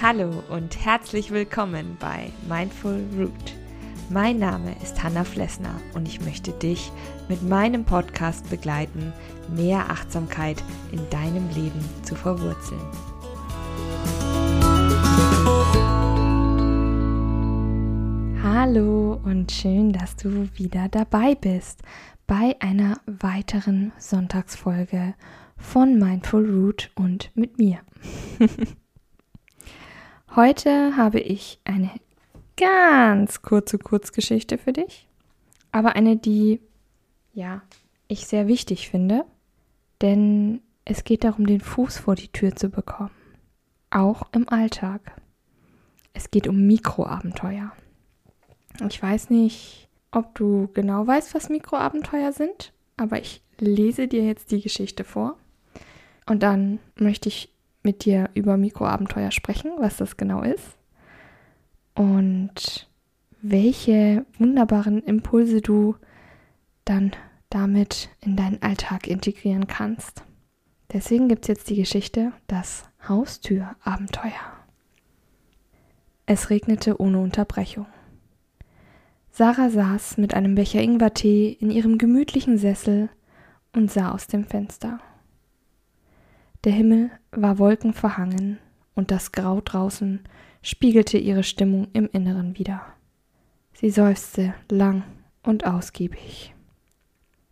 Hallo und herzlich willkommen bei Mindful Root. Mein Name ist Hanna Flessner und ich möchte dich mit meinem Podcast begleiten, mehr Achtsamkeit in deinem Leben zu verwurzeln. Hallo und schön, dass du wieder dabei bist bei einer weiteren Sonntagsfolge von Mindful Root und mit mir. Heute habe ich eine ganz kurze Kurzgeschichte für dich, aber eine, die, ja, ich sehr wichtig finde, denn es geht darum, den Fuß vor die Tür zu bekommen, auch im Alltag. Es geht um Mikroabenteuer. Ich weiß nicht, ob du genau weißt, was Mikroabenteuer sind, aber ich lese dir jetzt die Geschichte vor. Und dann möchte ich mit dir über Mikroabenteuer sprechen, was das genau ist und welche wunderbaren Impulse du dann damit in deinen Alltag integrieren kannst. Deswegen gibt es jetzt die Geschichte Das Haustürabenteuer. Es regnete ohne Unterbrechung. Sarah saß mit einem Becher Ingwertee in ihrem gemütlichen Sessel und sah aus dem Fenster. Der Himmel war wolkenverhangen und das Grau draußen spiegelte ihre Stimmung im Inneren wider. Sie seufzte lang und ausgiebig.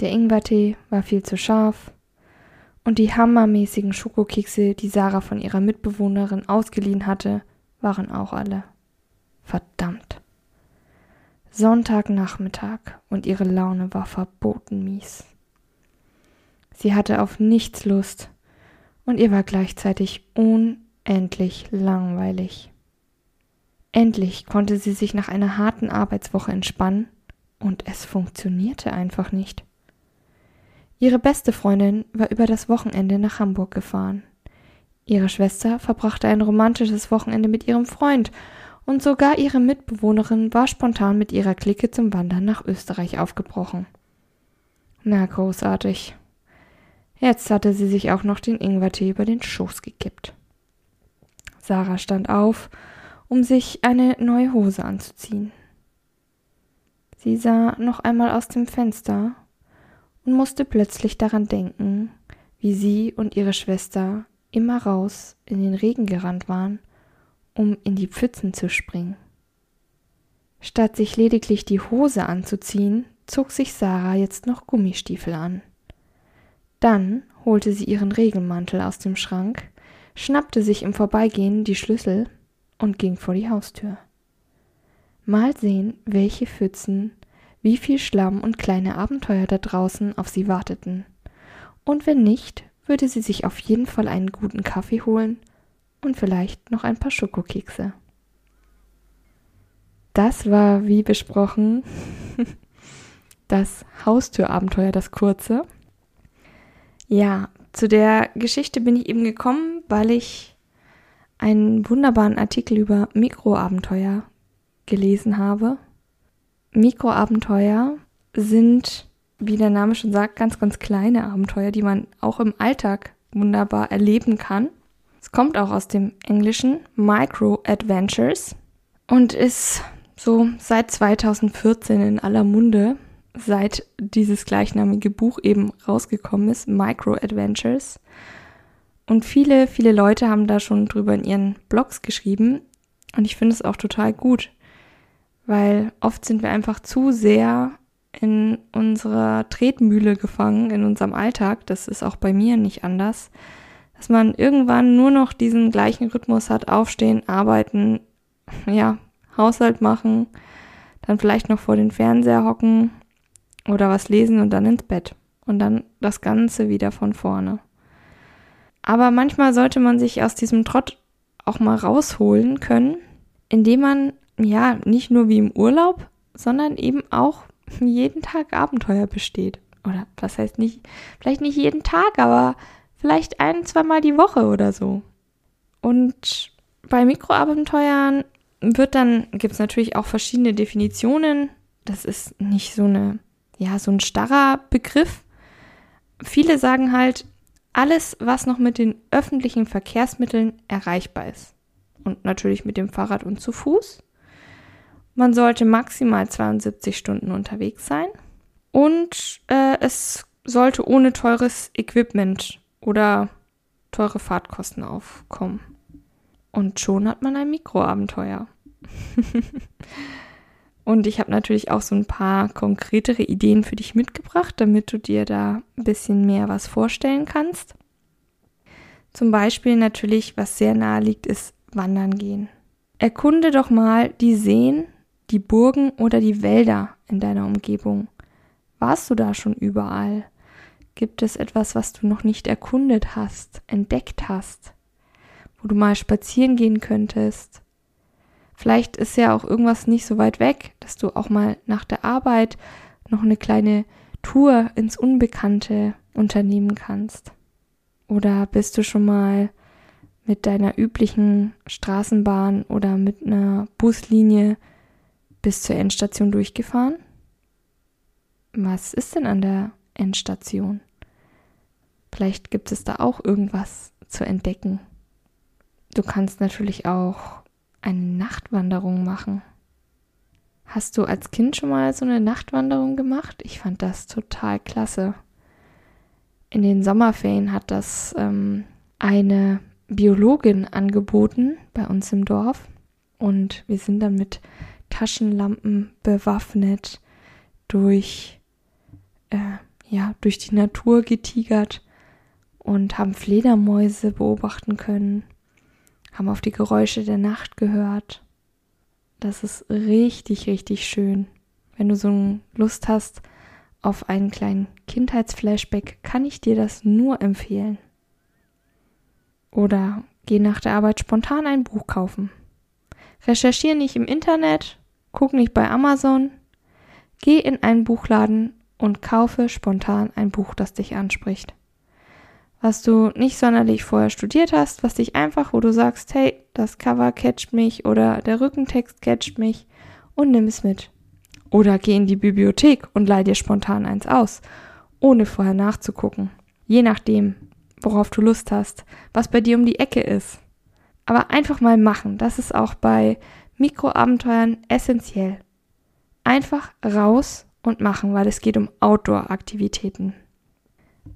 Der Ingwertee war viel zu scharf und die hammermäßigen Schokokekse, die Sarah von ihrer Mitbewohnerin ausgeliehen hatte, waren auch alle. Verdammt. Sonntagnachmittag und ihre Laune war verboten mies. Sie hatte auf nichts Lust und ihr war gleichzeitig unendlich langweilig. Endlich konnte sie sich nach einer harten Arbeitswoche entspannen und es funktionierte einfach nicht. Ihre beste Freundin war über das Wochenende nach Hamburg gefahren. Ihre Schwester verbrachte ein romantisches Wochenende mit ihrem Freund und sogar ihre Mitbewohnerin war spontan mit ihrer Clique zum Wandern nach Österreich aufgebrochen. Na großartig. Jetzt hatte sie sich auch noch den Ingwertee über den Schoß gekippt. Sarah stand auf, um sich eine neue Hose anzuziehen. Sie sah noch einmal aus dem Fenster und musste plötzlich daran denken, wie sie und ihre Schwester immer raus in den Regen gerannt waren, um in die Pfützen zu springen. Statt sich lediglich die Hose anzuziehen, zog sich Sarah jetzt noch Gummistiefel an. Dann holte sie ihren Regenmantel aus dem Schrank, schnappte sich im Vorbeigehen die Schlüssel und ging vor die Haustür. Mal sehen, welche Pfützen, wie viel Schlamm und kleine Abenteuer da draußen auf sie warteten. Und wenn nicht, würde sie sich auf jeden Fall einen guten Kaffee holen und vielleicht noch ein paar Schokokekse. Das war, wie besprochen, das Haustürabenteuer, das kurze. Ja, zu der Geschichte bin ich eben gekommen, weil ich einen wunderbaren Artikel über Mikroabenteuer gelesen habe. Mikroabenteuer sind, wie der Name schon sagt, ganz, ganz kleine Abenteuer, die man auch im Alltag wunderbar erleben kann. Es kommt auch aus dem Englischen Micro Adventures und ist so seit 2014 in aller Munde seit dieses gleichnamige Buch eben rausgekommen ist, Micro Adventures. Und viele, viele Leute haben da schon drüber in ihren Blogs geschrieben. Und ich finde es auch total gut, weil oft sind wir einfach zu sehr in unserer Tretmühle gefangen, in unserem Alltag. Das ist auch bei mir nicht anders. Dass man irgendwann nur noch diesen gleichen Rhythmus hat, aufstehen, arbeiten, ja, Haushalt machen, dann vielleicht noch vor den Fernseher hocken oder was lesen und dann ins Bett. Und dann das Ganze wieder von vorne. Aber manchmal sollte man sich aus diesem Trott auch mal rausholen können, indem man ja nicht nur wie im Urlaub, sondern eben auch jeden Tag Abenteuer besteht. Oder was heißt nicht, vielleicht nicht jeden Tag, aber vielleicht ein, zweimal die Woche oder so. Und bei Mikroabenteuern wird dann, gibt es natürlich auch verschiedene Definitionen. Das ist nicht so eine ja, so ein starrer Begriff. Viele sagen halt, alles, was noch mit den öffentlichen Verkehrsmitteln erreichbar ist. Und natürlich mit dem Fahrrad und zu Fuß. Man sollte maximal 72 Stunden unterwegs sein. Und äh, es sollte ohne teures Equipment oder teure Fahrtkosten aufkommen. Und schon hat man ein Mikroabenteuer. Und ich habe natürlich auch so ein paar konkretere Ideen für dich mitgebracht, damit du dir da ein bisschen mehr was vorstellen kannst. Zum Beispiel natürlich, was sehr nahe liegt, ist Wandern gehen. Erkunde doch mal die Seen, die Burgen oder die Wälder in deiner Umgebung. Warst du da schon überall? Gibt es etwas, was du noch nicht erkundet hast, entdeckt hast, wo du mal spazieren gehen könntest? Vielleicht ist ja auch irgendwas nicht so weit weg, dass du auch mal nach der Arbeit noch eine kleine Tour ins Unbekannte unternehmen kannst. Oder bist du schon mal mit deiner üblichen Straßenbahn oder mit einer Buslinie bis zur Endstation durchgefahren? Was ist denn an der Endstation? Vielleicht gibt es da auch irgendwas zu entdecken. Du kannst natürlich auch eine Nachtwanderung machen. Hast du als Kind schon mal so eine Nachtwanderung gemacht? Ich fand das total klasse. In den Sommerferien hat das ähm, eine Biologin angeboten bei uns im Dorf und wir sind dann mit Taschenlampen bewaffnet durch äh, ja durch die Natur getigert und haben Fledermäuse beobachten können haben auf die Geräusche der Nacht gehört. Das ist richtig, richtig schön. Wenn du so Lust hast auf einen kleinen Kindheitsflashback, kann ich dir das nur empfehlen. Oder geh nach der Arbeit spontan ein Buch kaufen. Recherchiere nicht im Internet, guck nicht bei Amazon, geh in einen Buchladen und kaufe spontan ein Buch, das dich anspricht was du nicht sonderlich vorher studiert hast, was dich einfach, wo du sagst, hey, das Cover catcht mich oder der Rückentext catcht mich und nimm es mit. Oder geh in die Bibliothek und leih dir spontan eins aus, ohne vorher nachzugucken. Je nachdem, worauf du Lust hast, was bei dir um die Ecke ist. Aber einfach mal machen, das ist auch bei Mikroabenteuern essentiell. Einfach raus und machen, weil es geht um Outdoor-Aktivitäten.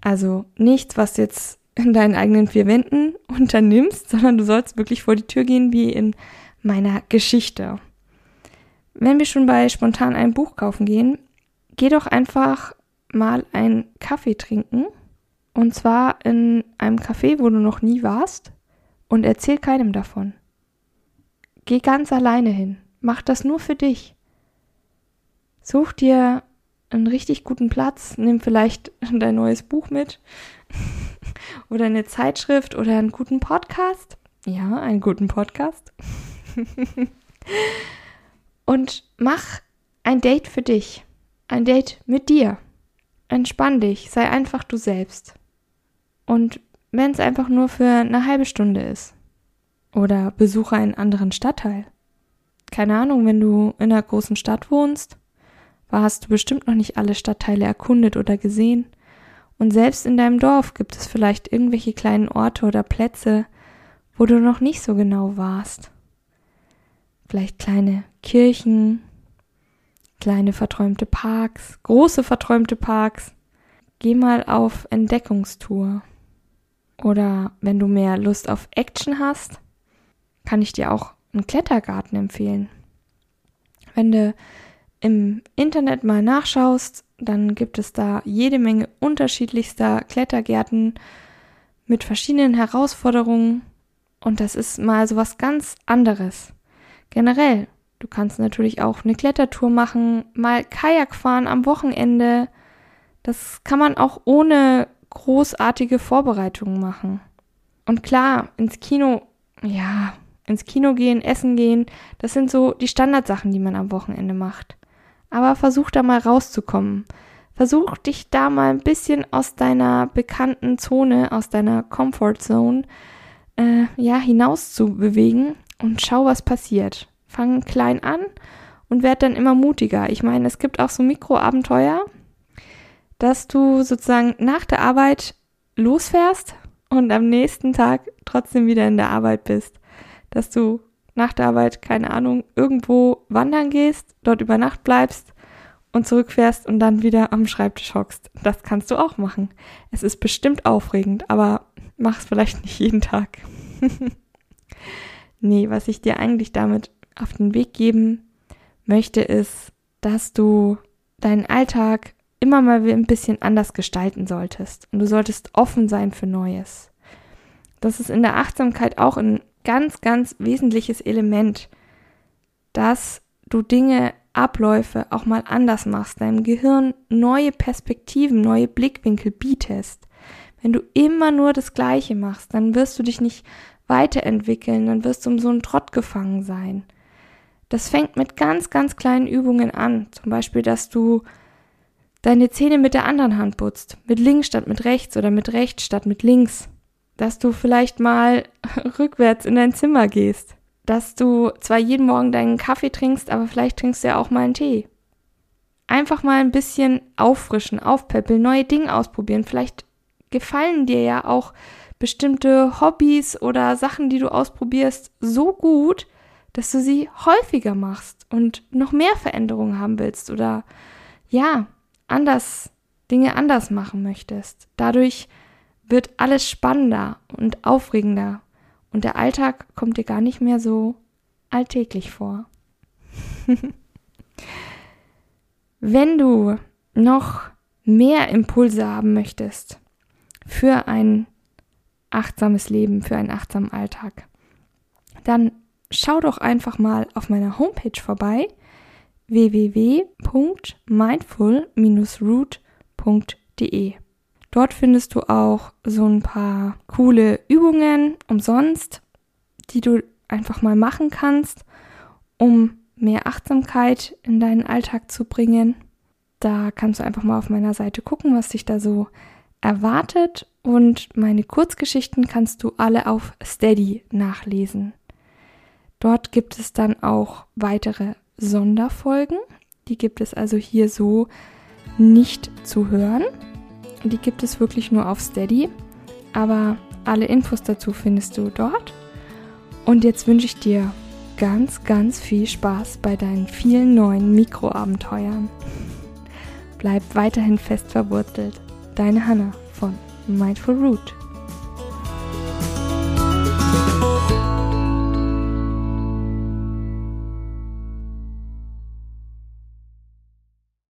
Also nichts, was jetzt in deinen eigenen vier Wänden unternimmst, sondern du sollst wirklich vor die Tür gehen wie in meiner Geschichte. Wenn wir schon bei spontan ein Buch kaufen gehen, geh doch einfach mal einen Kaffee trinken. Und zwar in einem Café, wo du noch nie warst. Und erzähl keinem davon. Geh ganz alleine hin. Mach das nur für dich. Such dir einen richtig guten Platz. Nimm vielleicht dein neues Buch mit oder eine Zeitschrift oder einen guten Podcast. Ja, einen guten Podcast. Und mach ein Date für dich. Ein Date mit dir. Entspann dich, sei einfach du selbst. Und wenn es einfach nur für eine halbe Stunde ist. Oder besuche einen anderen Stadtteil. Keine Ahnung, wenn du in einer großen Stadt wohnst, war, hast du bestimmt noch nicht alle Stadtteile erkundet oder gesehen. Und selbst in deinem Dorf gibt es vielleicht irgendwelche kleinen Orte oder Plätze, wo du noch nicht so genau warst. Vielleicht kleine Kirchen, kleine verträumte Parks, große verträumte Parks. Geh mal auf Entdeckungstour. Oder wenn du mehr Lust auf Action hast, kann ich dir auch einen Klettergarten empfehlen. Wenn du im Internet mal nachschaust, dann gibt es da jede Menge unterschiedlichster Klettergärten mit verschiedenen Herausforderungen und das ist mal so was ganz anderes. Generell, du kannst natürlich auch eine Klettertour machen, mal Kajak fahren am Wochenende. Das kann man auch ohne großartige Vorbereitungen machen. Und klar, ins Kino, ja, ins Kino gehen, essen gehen, das sind so die Standardsachen, die man am Wochenende macht. Aber versuch da mal rauszukommen. Versuch dich da mal ein bisschen aus deiner bekannten Zone, aus deiner Comfort Zone, äh, ja, hinaus zu bewegen und schau, was passiert. Fang klein an und werd dann immer mutiger. Ich meine, es gibt auch so Mikroabenteuer, dass du sozusagen nach der Arbeit losfährst und am nächsten Tag trotzdem wieder in der Arbeit bist. Dass du nach der Arbeit, keine Ahnung, irgendwo wandern gehst, dort über Nacht bleibst und zurückfährst und dann wieder am Schreibtisch hockst. Das kannst du auch machen. Es ist bestimmt aufregend, aber mach es vielleicht nicht jeden Tag. nee, was ich dir eigentlich damit auf den Weg geben möchte, ist, dass du deinen Alltag immer mal ein bisschen anders gestalten solltest. Und du solltest offen sein für Neues. Das ist in der Achtsamkeit auch ein ganz, ganz wesentliches Element, dass du Dinge, Abläufe auch mal anders machst, deinem Gehirn neue Perspektiven, neue Blickwinkel bietest. Wenn du immer nur das Gleiche machst, dann wirst du dich nicht weiterentwickeln, dann wirst du um so einen Trott gefangen sein. Das fängt mit ganz, ganz kleinen Übungen an. Zum Beispiel, dass du deine Zähne mit der anderen Hand putzt. Mit links statt mit rechts oder mit rechts statt mit links. Dass du vielleicht mal rückwärts in dein Zimmer gehst. Dass du zwar jeden Morgen deinen Kaffee trinkst, aber vielleicht trinkst du ja auch mal einen Tee. Einfach mal ein bisschen auffrischen, aufpäppeln, neue Dinge ausprobieren. Vielleicht gefallen dir ja auch bestimmte Hobbys oder Sachen, die du ausprobierst, so gut, dass du sie häufiger machst und noch mehr Veränderungen haben willst oder ja, anders, Dinge anders machen möchtest. Dadurch wird alles spannender und aufregender und der Alltag kommt dir gar nicht mehr so alltäglich vor. Wenn du noch mehr Impulse haben möchtest für ein achtsames Leben, für einen achtsamen Alltag, dann schau doch einfach mal auf meiner Homepage vorbei www.mindful-root.de. Dort findest du auch so ein paar coole Übungen umsonst, die du einfach mal machen kannst, um mehr Achtsamkeit in deinen Alltag zu bringen. Da kannst du einfach mal auf meiner Seite gucken, was dich da so erwartet und meine Kurzgeschichten kannst du alle auf Steady nachlesen. Dort gibt es dann auch weitere Sonderfolgen. Die gibt es also hier so nicht zu hören. Die gibt es wirklich nur auf Steady. Aber alle Infos dazu findest du dort. Und jetzt wünsche ich dir ganz, ganz viel Spaß bei deinen vielen neuen Mikroabenteuern. Bleib weiterhin fest verwurzelt. Deine Hanna von Mindful Root.